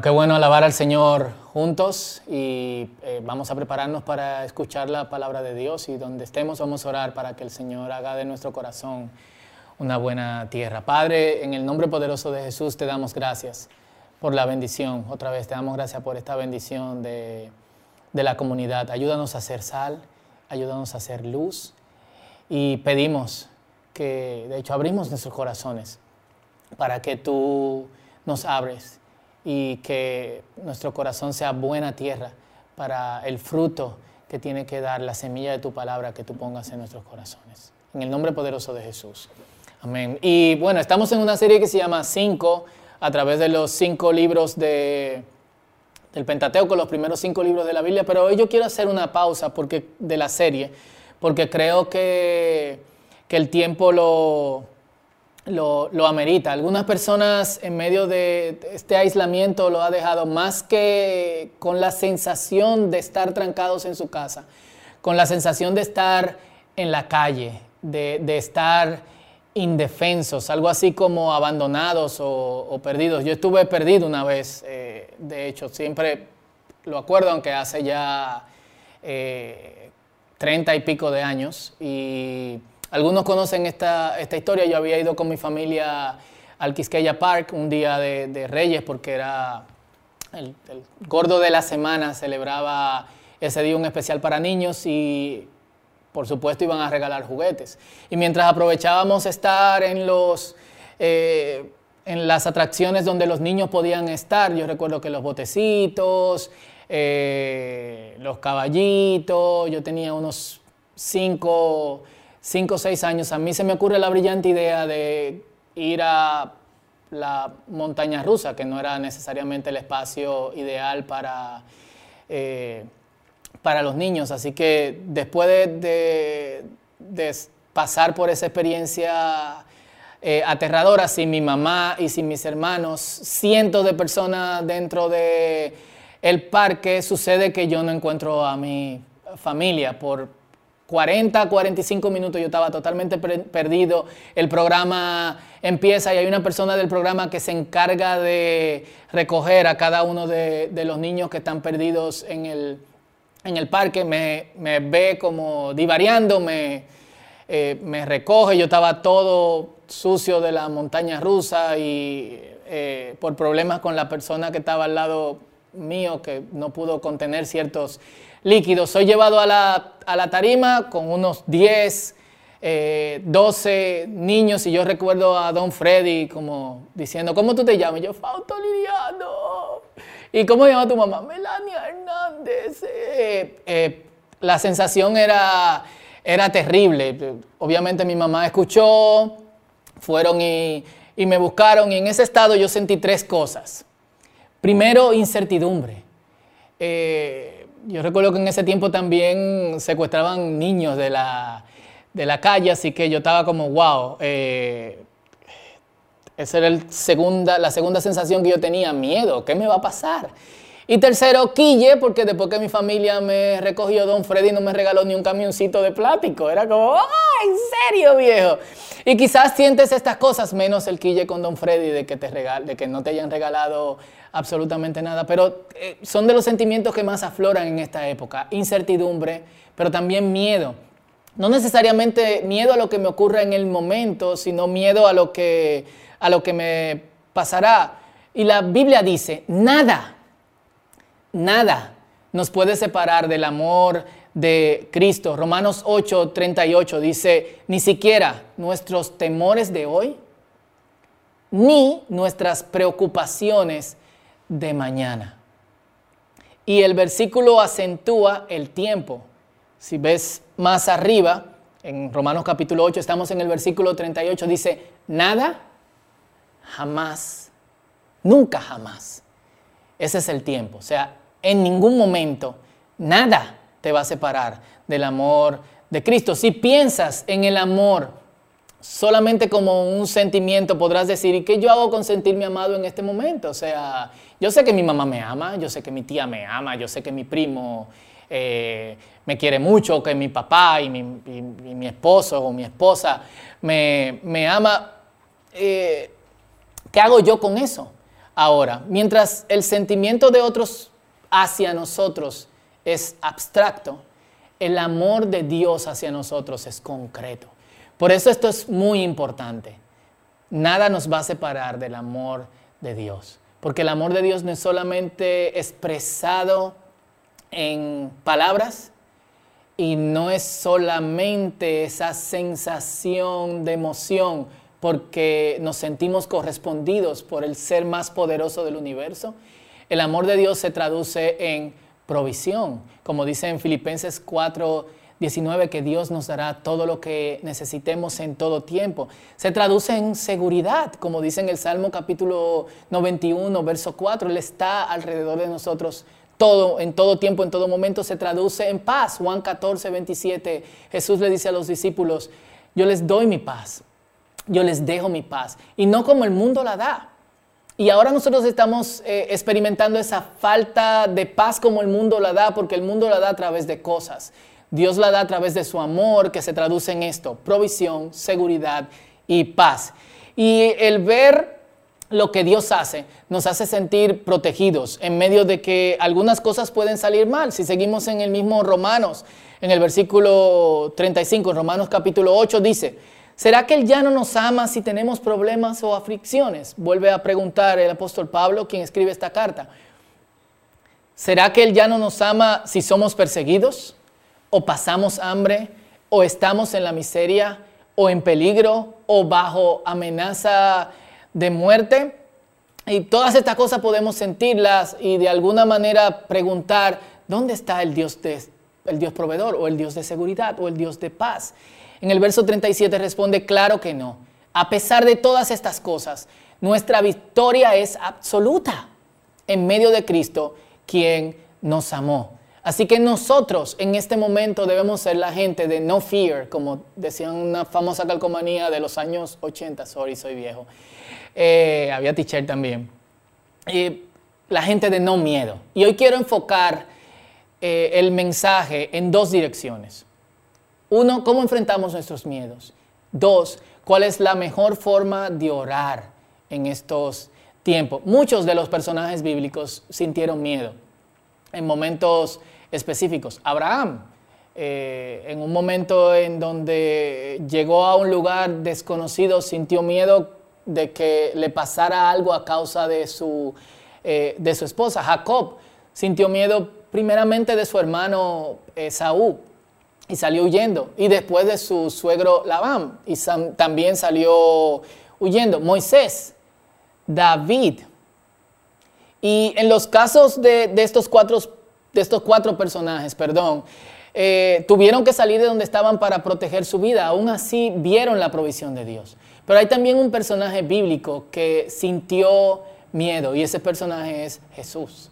Bueno, qué bueno alabar al Señor juntos y eh, vamos a prepararnos para escuchar la palabra de Dios y donde estemos vamos a orar para que el Señor haga de nuestro corazón una buena tierra. Padre, en el nombre poderoso de Jesús te damos gracias por la bendición. Otra vez te damos gracias por esta bendición de, de la comunidad. Ayúdanos a hacer sal, ayúdanos a hacer luz y pedimos que, de hecho, abrimos nuestros corazones para que tú nos abres y que nuestro corazón sea buena tierra para el fruto que tiene que dar la semilla de tu palabra que tú pongas en nuestros corazones. En el nombre poderoso de Jesús. Amén. Y bueno, estamos en una serie que se llama Cinco, a través de los cinco libros de, del Pentateuco, los primeros cinco libros de la Biblia, pero hoy yo quiero hacer una pausa porque, de la serie, porque creo que, que el tiempo lo, lo, amerita. Algunas personas en medio de este aislamiento lo ha dejado más que con la sensación de estar trancados en su casa, con la sensación de estar en la calle, de, estar indefensos, algo así como abandonados o, perdidos. Yo estuve perdido una vez, eh, de hecho, siempre lo acuerdo, aunque hace ya eh, treinta y pico de años. Y algunos conocen esta, esta, historia. Yo había ido con mi familia al Quisqueya Park un día de, Reyes porque era el, gordo de la semana, celebraba ese día un especial para niños y por supuesto iban a regalar juguetes. Y mientras aprovechábamos estar en los... Eh, en las atracciones donde los niños podían estar, yo recuerdo que los botecitos, eh, los caballitos, yo tenía unos cinco cinco o seis años, a mí se me ocurre la brillante idea de ir a la montaña rusa, que no era necesariamente el espacio ideal para, eh, para los niños. Así que después de, pasar por esa experiencia eh, aterradora, sin mi mamá y sin mis hermanos, cientos de personas dentro del el parque, sucede que yo no encuentro a mi familia por 40, 45 minutos yo estaba totalmente perdido. El programa empieza y hay una persona del programa que se encarga de recoger a cada uno de, los niños que están perdidos en el, parque. Me, ve como divariando, me, eh, me recoge. Yo estaba todo sucio de la montaña rusa y eh, por problemas con la persona que estaba al lado mío que no pudo contener ciertos líquidos. Soy llevado a la, a la tarima con unos 10, 12 eh, niños y yo recuerdo a Don Freddy como diciendo, ¿cómo tú te llamas? yo, Fausto Liriano. ¿Y cómo llama tu mamá? Melania Hernández. Eh, eh, la sensación era, era terrible. Obviamente mi mamá escuchó, fueron y, y me buscaron y en ese estado yo sentí tres cosas. Primero, incertidumbre. Eh, yo recuerdo que en ese tiempo también secuestraban niños de la, de la calle, así que yo estaba como, wow, eh, esa era la segunda sensación que yo tenía, miedo, ¿qué me va a pasar? Y tercero, quille, porque después que mi familia me recogió, don Freddy no me regaló ni un camioncito de plástico. Era como, ¡ah, en serio, viejo! Y quizás sientes estas cosas, menos el quille con don Freddy de que, te de que no te hayan regalado absolutamente nada. Pero eh, son de los sentimientos que más afloran en esta época. Incertidumbre, pero también miedo. No necesariamente miedo a lo que me ocurra en el momento, sino miedo a lo que, a lo que me pasará. Y la Biblia dice, nada Nada nos puede separar del amor de Cristo. Romanos 8, 38 dice, ni siquiera nuestros temores de hoy, ni nuestras preocupaciones de mañana. Y el versículo acentúa el tiempo. Si ves más arriba, en Romanos capítulo 8, estamos en el versículo 38, dice, nada, jamás, nunca jamás. Ese es el tiempo. O sea, en ningún momento nada te va a separar del amor de Cristo. Si piensas en el amor solamente como un sentimiento, podrás decir, ¿y qué yo hago con sentirme amado en este momento? O sea, yo sé que mi mamá me ama, yo sé que mi tía me ama, yo sé que mi primo eh, me quiere mucho, que mi papá y mi, esposo o mi esposa me, ama. Eh, ¿Qué hago yo con eso? Ahora, mientras el sentimiento de otros hacia nosotros es abstracto, el amor de Dios hacia nosotros es concreto. Por eso esto es muy importante. Nada nos va a separar del amor de Dios. Porque el amor de Dios no es solamente expresado en palabras y no es solamente esa sensación de emoción porque nos sentimos correspondidos por el ser más poderoso del universo. El amor de Dios se traduce en provisión, como dice en Filipenses 4, 19, que Dios nos dará todo lo que necesitemos en todo tiempo. Se traduce en seguridad, como dice en el Salmo capítulo 91, verso 4, Él está alrededor de nosotros todo, en todo tiempo, en todo momento, se traduce en paz. Juan 14, 27, Jesús le dice a los discípulos, yo les doy mi paz, yo les dejo mi paz, y no como el mundo la da. Y ahora nosotros estamos eh, experimentando esa falta de paz como el mundo la da, porque el mundo la da a través de cosas. Dios la da a través de su amor, que se traduce en esto, provisión, seguridad y paz. Y el ver lo que Dios hace nos hace sentir protegidos en medio de que algunas cosas pueden salir mal. Si seguimos en el mismo Romanos, en el versículo 35, en Romanos capítulo 8 dice, ¿será que Él ya no nos ama si tenemos problemas o aflicciones? Vuelve a preguntar el apóstol Pablo, quien escribe esta carta. ¿Será que Él ya no nos ama si somos perseguidos? o pasamos hambre, o estamos en la miseria, o en peligro, o bajo amenaza de muerte. Y todas estas cosas podemos sentirlas y de alguna manera preguntar, ¿dónde está el Dios, de, el Dios proveedor, o el Dios de seguridad, o el Dios de paz? En el verso 37 responde, claro que no. A pesar de todas estas cosas, nuestra victoria es absoluta en medio de Cristo, quien nos amó. Así que nosotros en este momento debemos ser la gente de no fear, como decían una famosa calcomanía de los años 80, sorry, soy viejo. Eh, había teacher también. la gente de no miedo. Y hoy quiero enfocar eh, el mensaje en dos direcciones. Uno, cómo enfrentamos nuestros miedos. Dos, cuál es la mejor forma de orar en estos tiempos. Muchos de los personajes bíblicos sintieron miedo en momentos específicos. Abraham, eh, en un momento en donde llegó a un lugar desconocido, sintió miedo de que le pasara algo a causa de su, eh, de su esposa. Jacob sintió miedo primeramente de su hermano Esaú y salió huyendo. Y después de su suegro Labán y también salió huyendo. Moisés, David. Y en los casos de, de estos cuatro de estos cuatro personajes, perdón, eh, tuvieron que salir de donde estaban para proteger su vida. Aún así vieron la provisión de Dios. Pero hay también un personaje bíblico que sintió miedo y ese personaje es Jesús.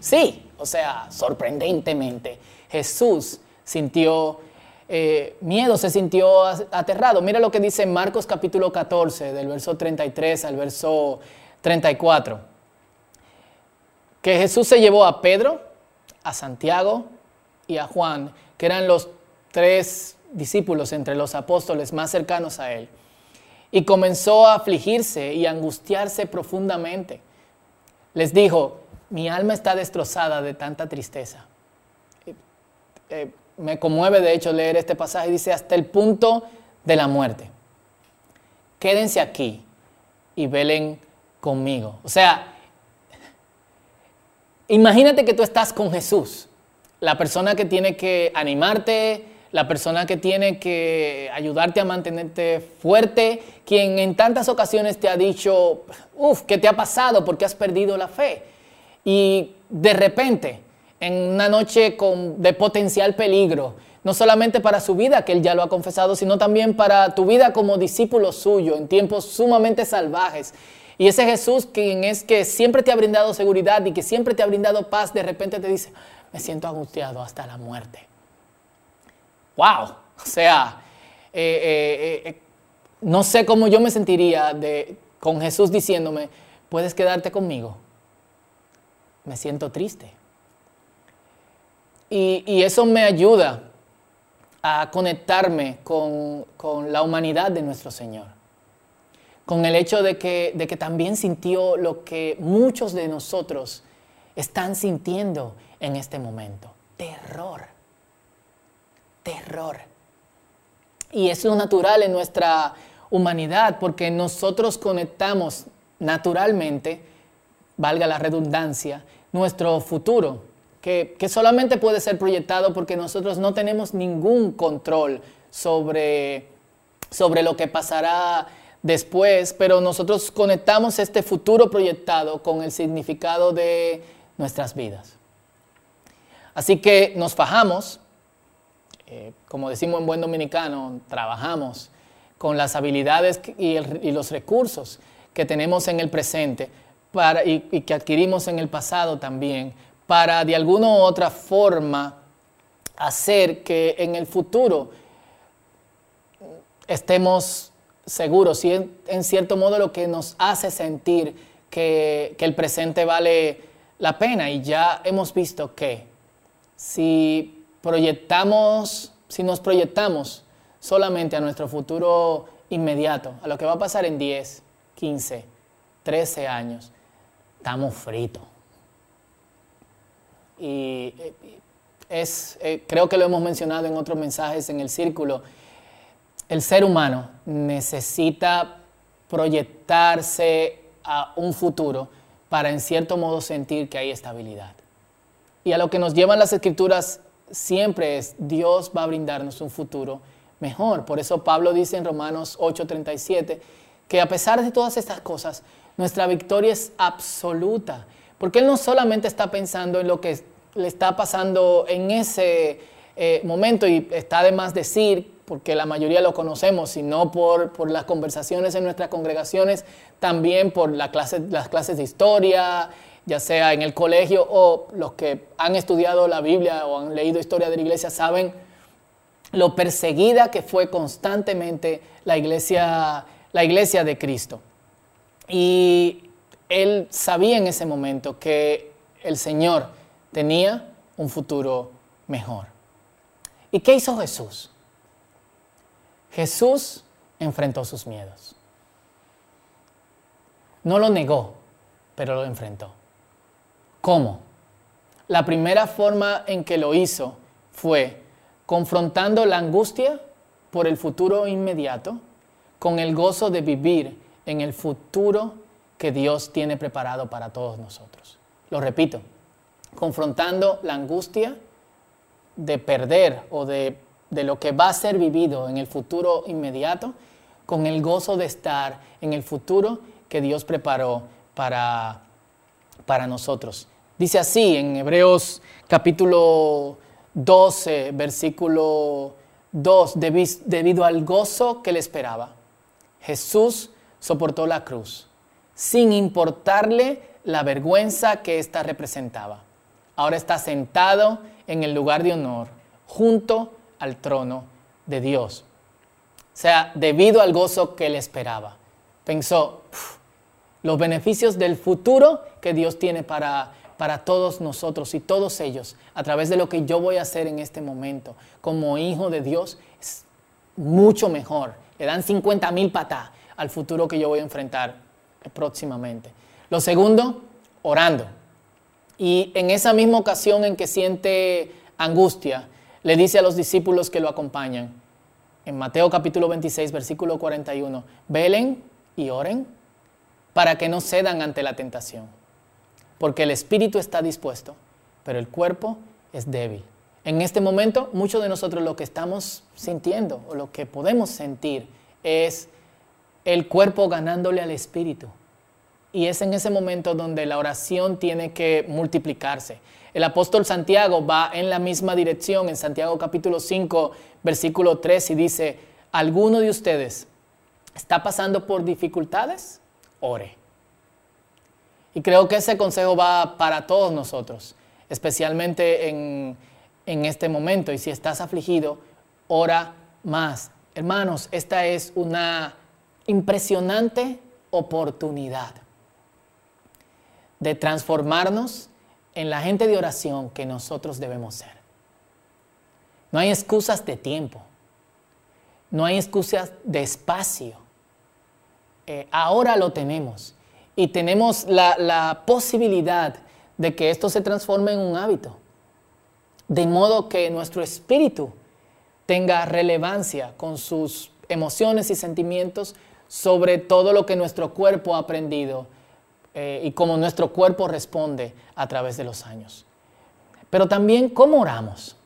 Sí, o sea, sorprendentemente, Jesús sintió eh, miedo, se sintió aterrado. Mira lo que dice Marcos capítulo 14, del verso 33 al verso 34. Que Jesús se llevó a Pedro, a Santiago y a Juan, que eran los tres discípulos entre los apóstoles más cercanos a él. Y comenzó a afligirse y angustiarse profundamente. Les dijo, mi alma está destrozada de tanta tristeza. Eh, me conmueve de hecho leer este pasaje, dice, hasta el punto de la muerte. Quédense aquí y velen conmigo. O sea, Imagínate que tú estás con Jesús, la persona que tiene que animarte, la persona que tiene que ayudarte a mantenerte fuerte, quien en tantas ocasiones te ha dicho, uff, ¿qué te ha pasado? Porque has perdido la fe. Y de repente, en una noche con, de potencial peligro, no solamente para su vida, que él ya lo ha confesado, sino también para tu vida como discípulo suyo, en tiempos sumamente salvajes, y ese Jesús, quien es que siempre te ha brindado seguridad y que siempre te ha brindado paz, de repente te dice, me siento angustiado hasta la muerte. ¡Wow! O sea, eh, eh, eh, no sé cómo yo me sentiría con Jesús diciéndome, puedes quedarte conmigo. Me siento triste. Y, eso me ayuda a conectarme con la humanidad de nuestro Señor. con el hecho de que, de que también sintió lo que muchos de nosotros están sintiendo en este momento. Terror. Terror. Y es lo natural en nuestra humanidad porque nosotros conectamos naturalmente, valga la redundancia, nuestro futuro, que, que, solamente puede ser proyectado porque nosotros no tenemos ningún control sobre, sobre lo que pasará después, pero nosotros conectamos este futuro proyectado con el significado de nuestras vidas. Así que nos fajamos, eh, como decimos en buen dominicano, trabajamos con las habilidades y, los recursos que tenemos en el presente para, y, que adquirimos en el pasado también, para de alguna u otra forma hacer que en el futuro estemos seguros y en, cierto modo lo que nos hace sentir que, que el presente vale la pena. Y ya hemos visto que si proyectamos, si nos proyectamos solamente a nuestro futuro inmediato, a lo que va a pasar en 10, 15, 13 años, estamos fritos. Y eh, es, eh, creo que lo hemos mencionado en otros mensajes en el círculo, el ser humano necesita proyectarse a un futuro para en cierto modo sentir que hay estabilidad. Y a lo que nos llevan las escrituras siempre es Dios va a brindarnos un futuro mejor. Por eso Pablo dice en Romanos 8:37 que a pesar de todas estas cosas, nuestra victoria es absoluta. Porque Él no solamente está pensando en lo que le está pasando en ese eh, momento y está de más decir porque la mayoría lo conocemos, sino por, por las conversaciones en nuestras congregaciones, también por la clase, las clases de historia, ya sea en el colegio o los que han estudiado la Biblia o han leído historia de la iglesia saben lo perseguida que fue constantemente la iglesia, la iglesia de Cristo. Y él sabía en ese momento que el Señor tenía un futuro mejor. ¿Y qué hizo Jesús? Jesús enfrentó sus miedos. No lo negó, pero lo enfrentó. ¿Cómo? La primera forma en que lo hizo fue confrontando la angustia por el futuro inmediato con el gozo de vivir en el futuro que Dios tiene preparado para todos nosotros. Lo repito, confrontando la angustia de perder o de de lo que va a ser vivido en el futuro inmediato con el gozo de estar en el futuro que Dios preparó para, para nosotros. Dice así en Hebreos capítulo 12, versículo 2, debido al gozo que le esperaba, Jesús soportó la cruz, sin importarle la vergüenza que ésta representaba. Ahora está sentado en el lugar de honor, junto al trono de Dios. O sea, debido al gozo que le esperaba. Pensó, los beneficios del futuro que Dios tiene para, para todos nosotros y todos ellos, a través de lo que yo voy a hacer en este momento como hijo de Dios, es mucho mejor. Le dan 50 mil patas al futuro que yo voy a enfrentar próximamente. Lo segundo, orando. Y en esa misma ocasión en que siente angustia, le dice a los discípulos que lo acompañan, en Mateo capítulo 26, versículo 41, velen y oren para que no cedan ante la tentación, porque el espíritu está dispuesto, pero el cuerpo es débil. En este momento, muchos de nosotros lo que estamos sintiendo o lo que podemos sentir es el cuerpo ganándole al espíritu. Y es en ese momento donde la oración tiene que multiplicarse. El apóstol Santiago va en la misma dirección en Santiago capítulo 5, versículo 3 y dice, ¿alguno de ustedes está pasando por dificultades? Ore. Y creo que ese consejo va para todos nosotros, especialmente en, en este momento. Y si estás afligido, ora más. Hermanos, esta es una impresionante oportunidad de transformarnos en la gente de oración que nosotros debemos ser. No hay excusas de tiempo, no hay excusas de espacio. eh, ahora lo tenemos y tenemos la, la posibilidad de que esto se transforme en un hábito, de modo que nuestro espíritu tenga relevancia con sus emociones y sentimientos sobre todo lo que nuestro cuerpo ha aprendido eh, y cómo nuestro cuerpo responde a través de los años. Pero también cómo oramos.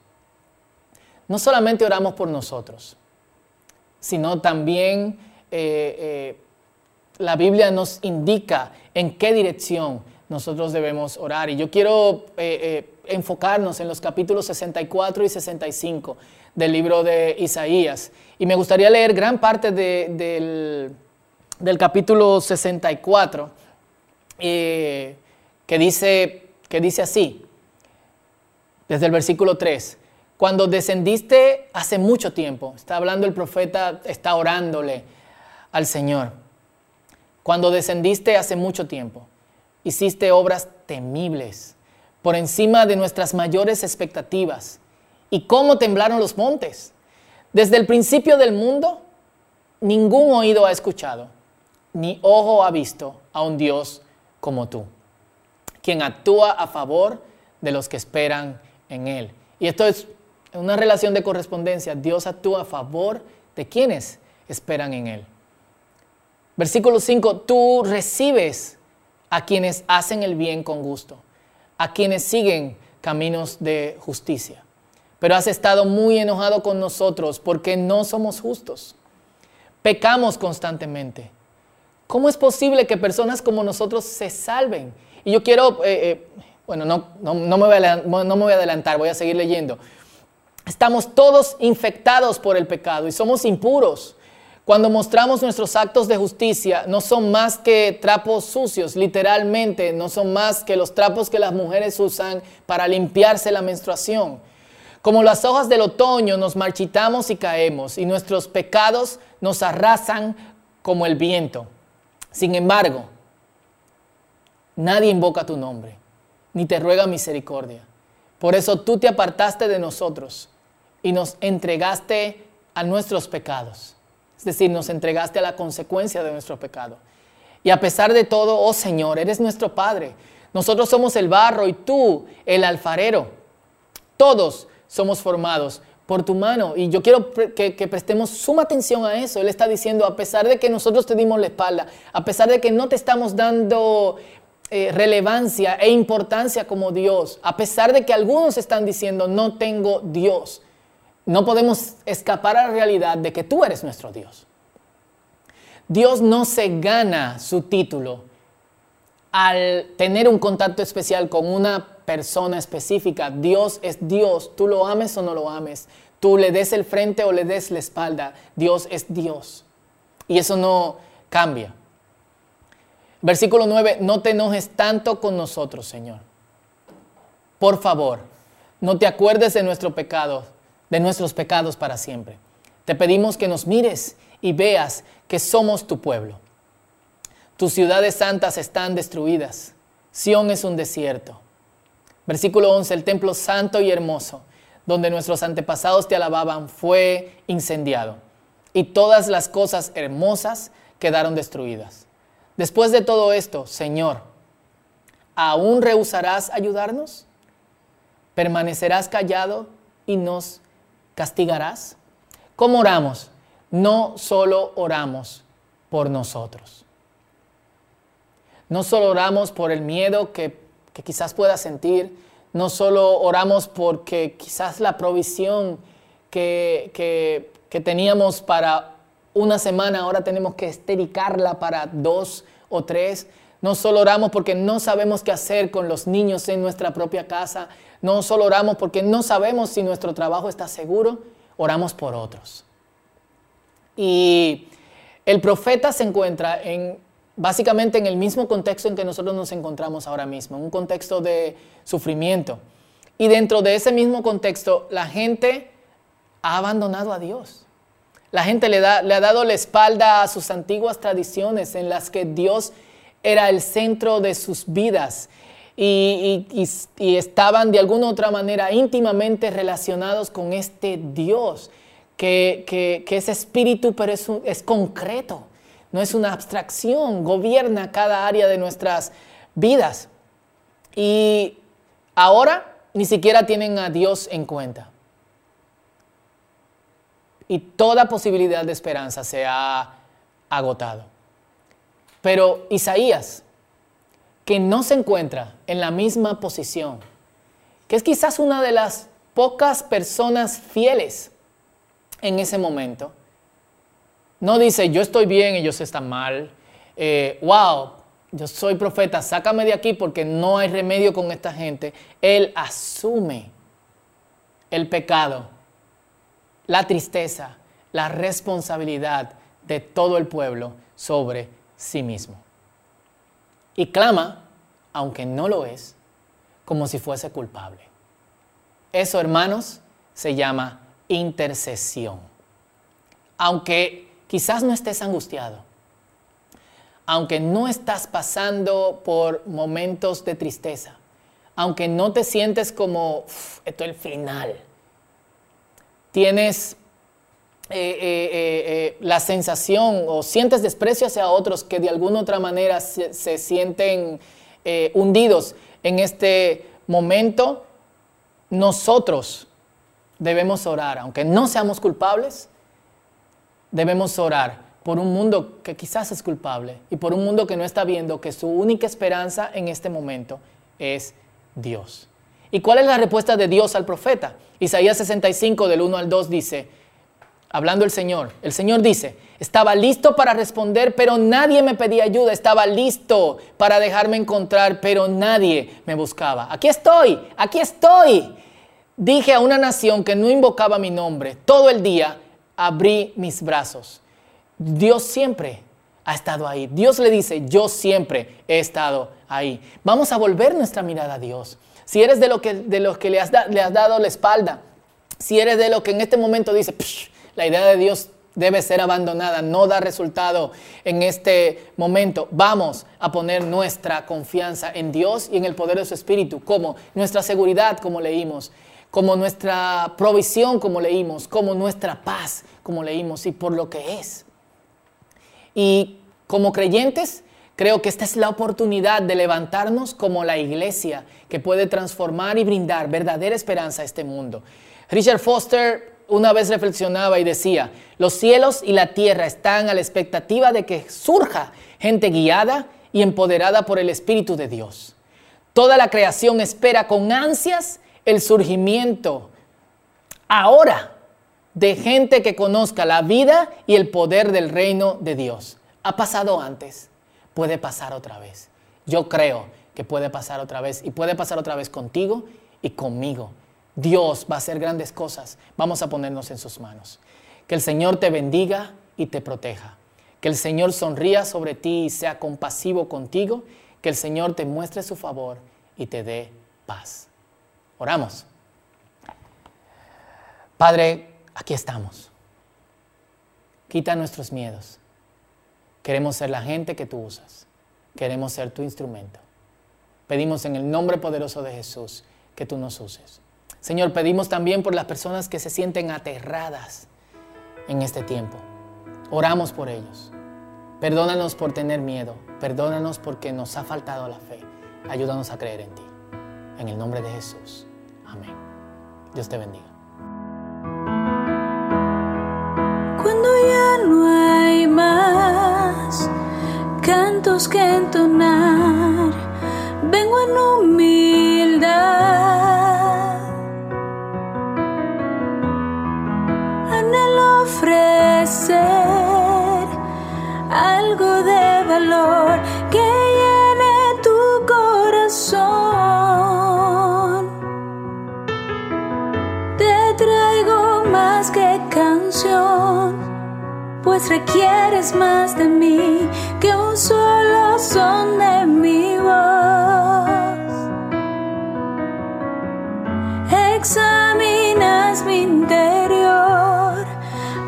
No solamente oramos por nosotros, sino también eh, eh, la Biblia nos indica en qué dirección nosotros debemos orar. Y yo quiero enfocarnos en los capítulos 64 y 65 del libro de Isaías. Y me gustaría leer gran parte del, capítulo 64, eh, que, dice, que dice así, desde el versículo 3. Cuando descendiste hace mucho tiempo, está hablando el profeta, está orándole al Señor. Cuando descendiste hace mucho tiempo, hiciste obras temibles, por encima de nuestras mayores expectativas y cómo temblaron los montes. Desde el principio del mundo, ningún oído ha escuchado, ni ojo ha visto a un Dios como tú, quien actúa a favor de los que esperan en Él. Y esto es una relación de correspondencia. Dios actúa a favor de quienes esperan en Él. Versículo 5, tú recibes a quienes hacen el bien con gusto, a quienes siguen caminos de justicia pero has estado muy enojado con nosotros porque no somos justos. Pecamos constantemente. ¿Cómo es posible que personas como nosotros se salven? Y yo quiero, eh, eh, bueno, no, no, me voy no me voy a adelantar, voy a seguir leyendo. Estamos todos infectados por el pecado y somos impuros. Cuando mostramos nuestros actos de justicia, no son más que trapos sucios, literalmente, no son más que los trapos que las mujeres usan para limpiarse la menstruación. Como las hojas del otoño nos marchitamos y caemos y nuestros pecados nos arrasan como el viento. Sin embargo, nadie invoca tu nombre, ni te ruega misericordia. Por eso tú te apartaste de nosotros y nos entregaste a nuestros pecados. Es decir, nos entregaste a la consecuencia de nuestro pecado. Y a pesar de todo, oh Señor, eres nuestro Padre. Nosotros somos el barro y tú el alfarero. Todos somos formados por tu mano. Y yo quiero que, prestemos suma atención a eso. Él está diciendo, a pesar de que nosotros te dimos la espalda, a pesar de que no te estamos dando eh, relevancia e importancia como Dios, a pesar de que algunos están diciendo, no tengo Dios, no podemos escapar a la realidad de que tú eres nuestro Dios. Dios no se gana su título al tener un contacto especial con una persona específica. Dios es Dios, tú lo ames o no lo ames, tú le des el frente o le des la espalda, Dios es Dios. Y eso no cambia. Versículo 9, no te enojes tanto con nosotros, Señor. Por favor, no te acuerdes de nuestro pecado, de nuestros pecados para siempre. Te pedimos que nos mires y veas que somos tu pueblo. Tus ciudades santas están destruidas. Sión es un desierto. Versículo 11, el templo santo y hermoso, donde nuestros antepasados te alababan, fue incendiado. Y todas las cosas hermosas quedaron destruidas. Después de todo esto, Señor, ¿aún rehusarás ayudarnos? ¿Permanecerás callado y nos castigarás? ¿Cómo oramos? No solo oramos por nosotros. No solo oramos por el miedo que que quizás pueda sentir. No solo oramos porque quizás la provisión que, que, teníamos para una semana, ahora tenemos que estericarla para dos o tres. No solo oramos porque no sabemos qué hacer con los niños en nuestra propia casa. No solo oramos porque no sabemos si nuestro trabajo está seguro. Oramos por otros. Y el profeta se encuentra en básicamente en el mismo contexto en que nosotros nos encontramos ahora mismo, un contexto de sufrimiento. Y dentro de ese mismo contexto, la gente ha abandonado a Dios. La gente le, ha dado la espalda a sus antiguas tradiciones en las que Dios era el centro de sus vidas y, estaban de alguna u otra manera íntimamente relacionados con este Dios, que, es espíritu, pero es concreto no es una abstracción, gobierna cada área de nuestras vidas. Y ahora ni siquiera tienen a Dios en cuenta. Y toda posibilidad de esperanza se ha agotado. Pero Isaías, que no se encuentra en la misma posición, que es quizás una de las pocas personas fieles en ese momento, no dice, yo estoy bien, ellos están mal, eh, wow, yo soy profeta, sácame de aquí porque no hay remedio con esta gente. Él asume el pecado, la tristeza, la responsabilidad de todo el pueblo sobre sí mismo. Y clama, aunque no lo es, como si fuese culpable. Eso, hermanos, se llama intercesión. Aunque quizás no estés angustiado, aunque no estás pasando por momentos de tristeza, aunque no te sientes como, esto es el final, tienes eh, eh, eh, la sensación o sientes desprecio hacia otros que de alguna otra manera se, se sienten hundidos. En este momento, nosotros debemos orar, aunque no seamos culpables, debemos orar por un mundo que quizás es culpable y por un mundo que no está viendo que su única esperanza en este momento es Dios. ¿Y cuál es la respuesta de Dios al profeta? Isaías 65 del 1 al 2 dice, hablando el Señor, el Señor dice, estaba listo para responder, pero nadie me pedía ayuda, estaba listo para dejarme encontrar, pero nadie me buscaba. Aquí estoy, aquí estoy. Dije a una nación que no invocaba mi nombre, todo el día abrí mis brazos. Dios siempre ha estado ahí. Dios le dice, yo siempre he estado ahí. Vamos a volver nuestra mirada a Dios. Si eres de, lo que, de los que le has, le has dado la espalda, si eres de los que en este momento dice, la idea de Dios debe ser abandonada, no da resultado en este momento. Vamos a poner nuestra confianza en Dios y en el poder de su Espíritu, como nuestra seguridad, como leímos, como nuestra provisión, como leímos, como nuestra paz, como leímos, y por lo que es. Y como creyentes, creo que esta es la oportunidad de levantarnos como la iglesia que puede transformar y brindar verdadera esperanza a este mundo. Richard Foster una vez reflexionaba y decía, los cielos y la tierra están a la expectativa de que surja gente guiada y empoderada por el Espíritu de Dios. Toda la creación espera con ansias el surgimiento ahora de gente que conozca la vida y el poder del reino de Dios. Ha pasado antes, puede pasar otra vez. Yo creo que puede pasar otra vez y puede pasar otra vez contigo y conmigo. Dios va a hacer grandes cosas. Vamos a ponernos en sus manos. Que el Señor te bendiga y te proteja. Que el Señor sonría sobre ti y sea compasivo contigo. Que el Señor te muestre su favor y te dé paz. Oramos. Padre, aquí estamos. Quita nuestros miedos. Queremos ser la gente que tú usas. Queremos ser tu instrumento. Pedimos en el nombre poderoso de Jesús que tú nos uses. Señor, pedimos también por las personas que se sienten aterradas en este tiempo. Oramos por ellos. Perdónanos por tener miedo. Perdónanos porque nos ha faltado la fe. Ayúdanos a creer en ti. En el nombre de Jesús. Amén. Dios te bendiga. Cuando ya no hay más cantos que entonar, vengo en humildad. Anhelo ofrecer algo de valor requieres más de mí que un solo son de mi voz. Examinas mi interior,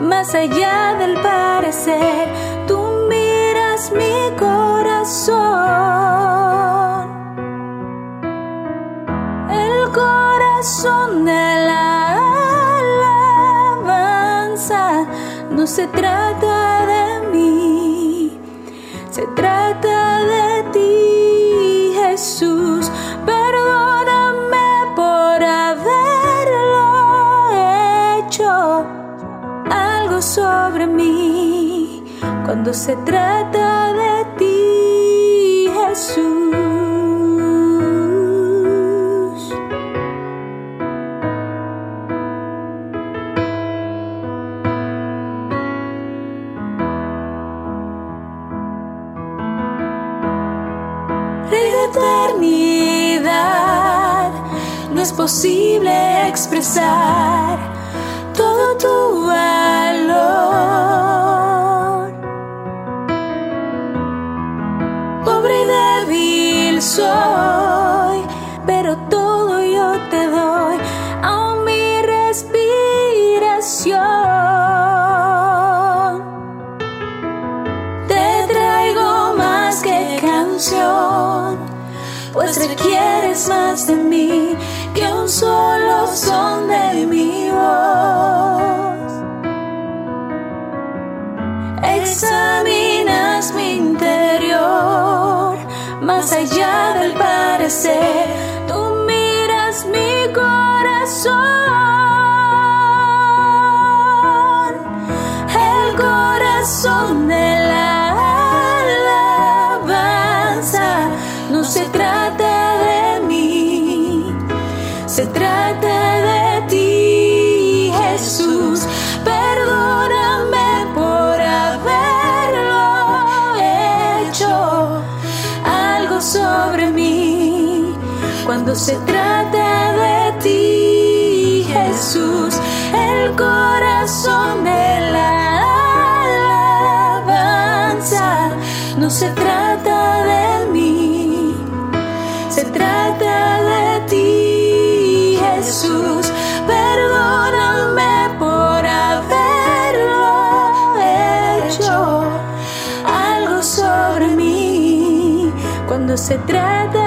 más allá del parecer, tú miras mi corazón. El corazón de la no se trata de mí, Se trata de ti, Jesús. Perdóname por haberlo hecho algo sobre mí cuando se trata de ti, Jesús. Posible expresar solo son de mi voz. Examinas mi interior, más allá del parecer, tú miras mi corazón, Se trata de ti, Jesús, el corazón de la alabanza. No se trata de mí, se trata de ti, Jesús. Perdóname por haberlo hecho algo sobre mí cuando se trata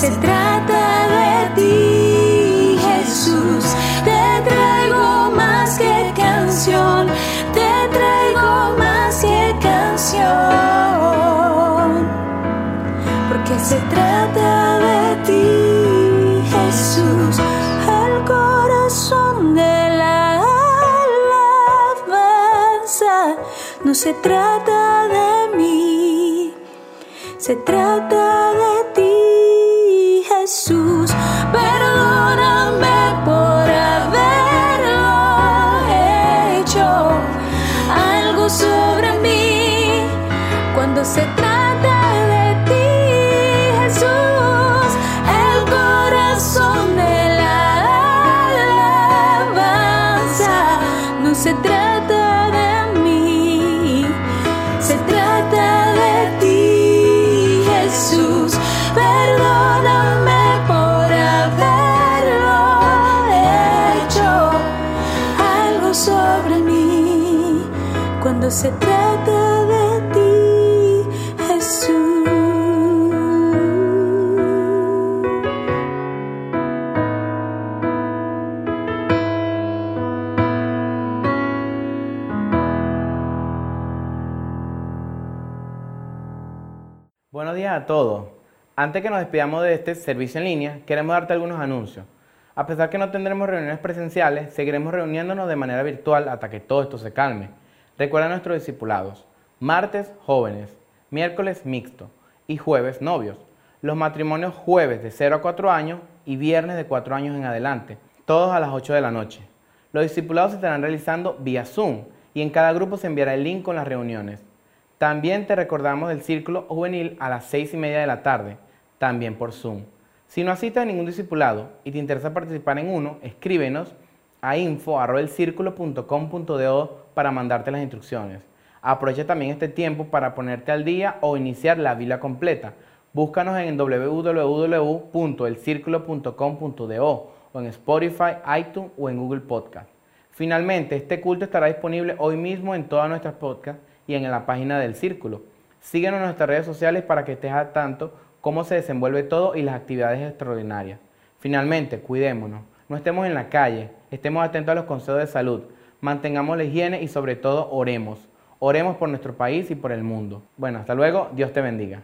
se trata de ti, Jesús. Te traigo más que canción, te traigo más que canción, porque se trata de ti, Jesús, el corazón de la alabanza. No se trata de mí, se trata de ti, Jesús. Perdóname por haberlo hecho algo sobre mí cuando se trata de ti, Jesús, el corazón de la alabanza. No se trata se trata de ti, Jesús. Buenos días a todos. Antes que nos despidamos de este servicio en línea, queremos darte algunos anuncios. A pesar que no tendremos reuniones presenciales, seguiremos reuniéndonos de manera virtual hasta que todo esto se calme. Recuerda nuestros discipulados. Martes, jóvenes. Miércoles, mixto. Y jueves, novios. Los matrimonios jueves de 0 a 4 años y viernes de 4 años en adelante. Todos a las 8 de la noche. Los discipulados se estarán realizando vía Zoom y en cada grupo se enviará el link con las reuniones. También te recordamos del círculo juvenil a las 6 y media de la tarde, también por Zoom. Si no asistes a ningún discipulado y te interesa participar en uno, escríbenos a info.elcirculo.com.do para mandarte las instrucciones. Aprovecha también este tiempo para ponerte al día o iniciar la vila completa. Búscanos en www.elcirculo.com.do o en Spotify, iTunes o en Google Podcast. Finalmente, este culto estará disponible hoy mismo en todas nuestras podcasts y en la página del Círculo. Síguenos en nuestras redes sociales para que estés al tanto cómo se desenvuelve todo y las actividades extraordinarias. Finalmente, cuidémonos, no estemos en la calle, estemos atentos a los consejos de salud, mantengamos la higiene y sobre todo oremos. Oremos por nuestro país y por el mundo. Bueno, hasta luego, Dios te bendiga.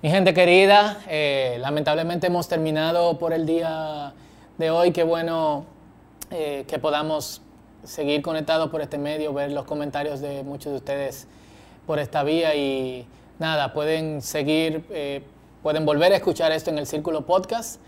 Mi gente querida, eh, lamentablemente hemos terminado por el día de hoy. Qué bueno eh, que podamos seguir conectados por este medio, ver los comentarios de muchos de ustedes por esta vía y nada, pueden seguir. Eh, Pueden volver a escuchar esto en el Círculo Podcast,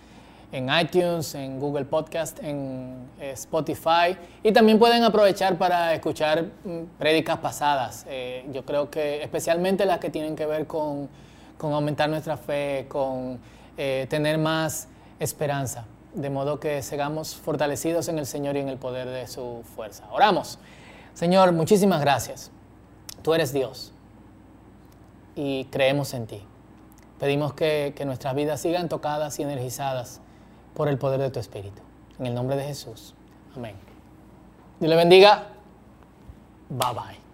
en iTunes, en Google Podcast, en eh, Spotify y también pueden aprovechar para escuchar mm, prédicas pasadas. Eh, yo creo que especialmente las que tienen que ver con, con aumentar nuestra fe, con eh, tener más esperanza, de modo que sigamos fortalecidos en el Señor y en el poder de su fuerza. Oramos. Señor, muchísimas gracias. Tú eres Dios y creemos en ti. Pedimos que, nuestras vidas sigan tocadas y energizadas por el poder de tu Espíritu. En el nombre de Jesús. Amén. Dios le bendiga. Bye bye.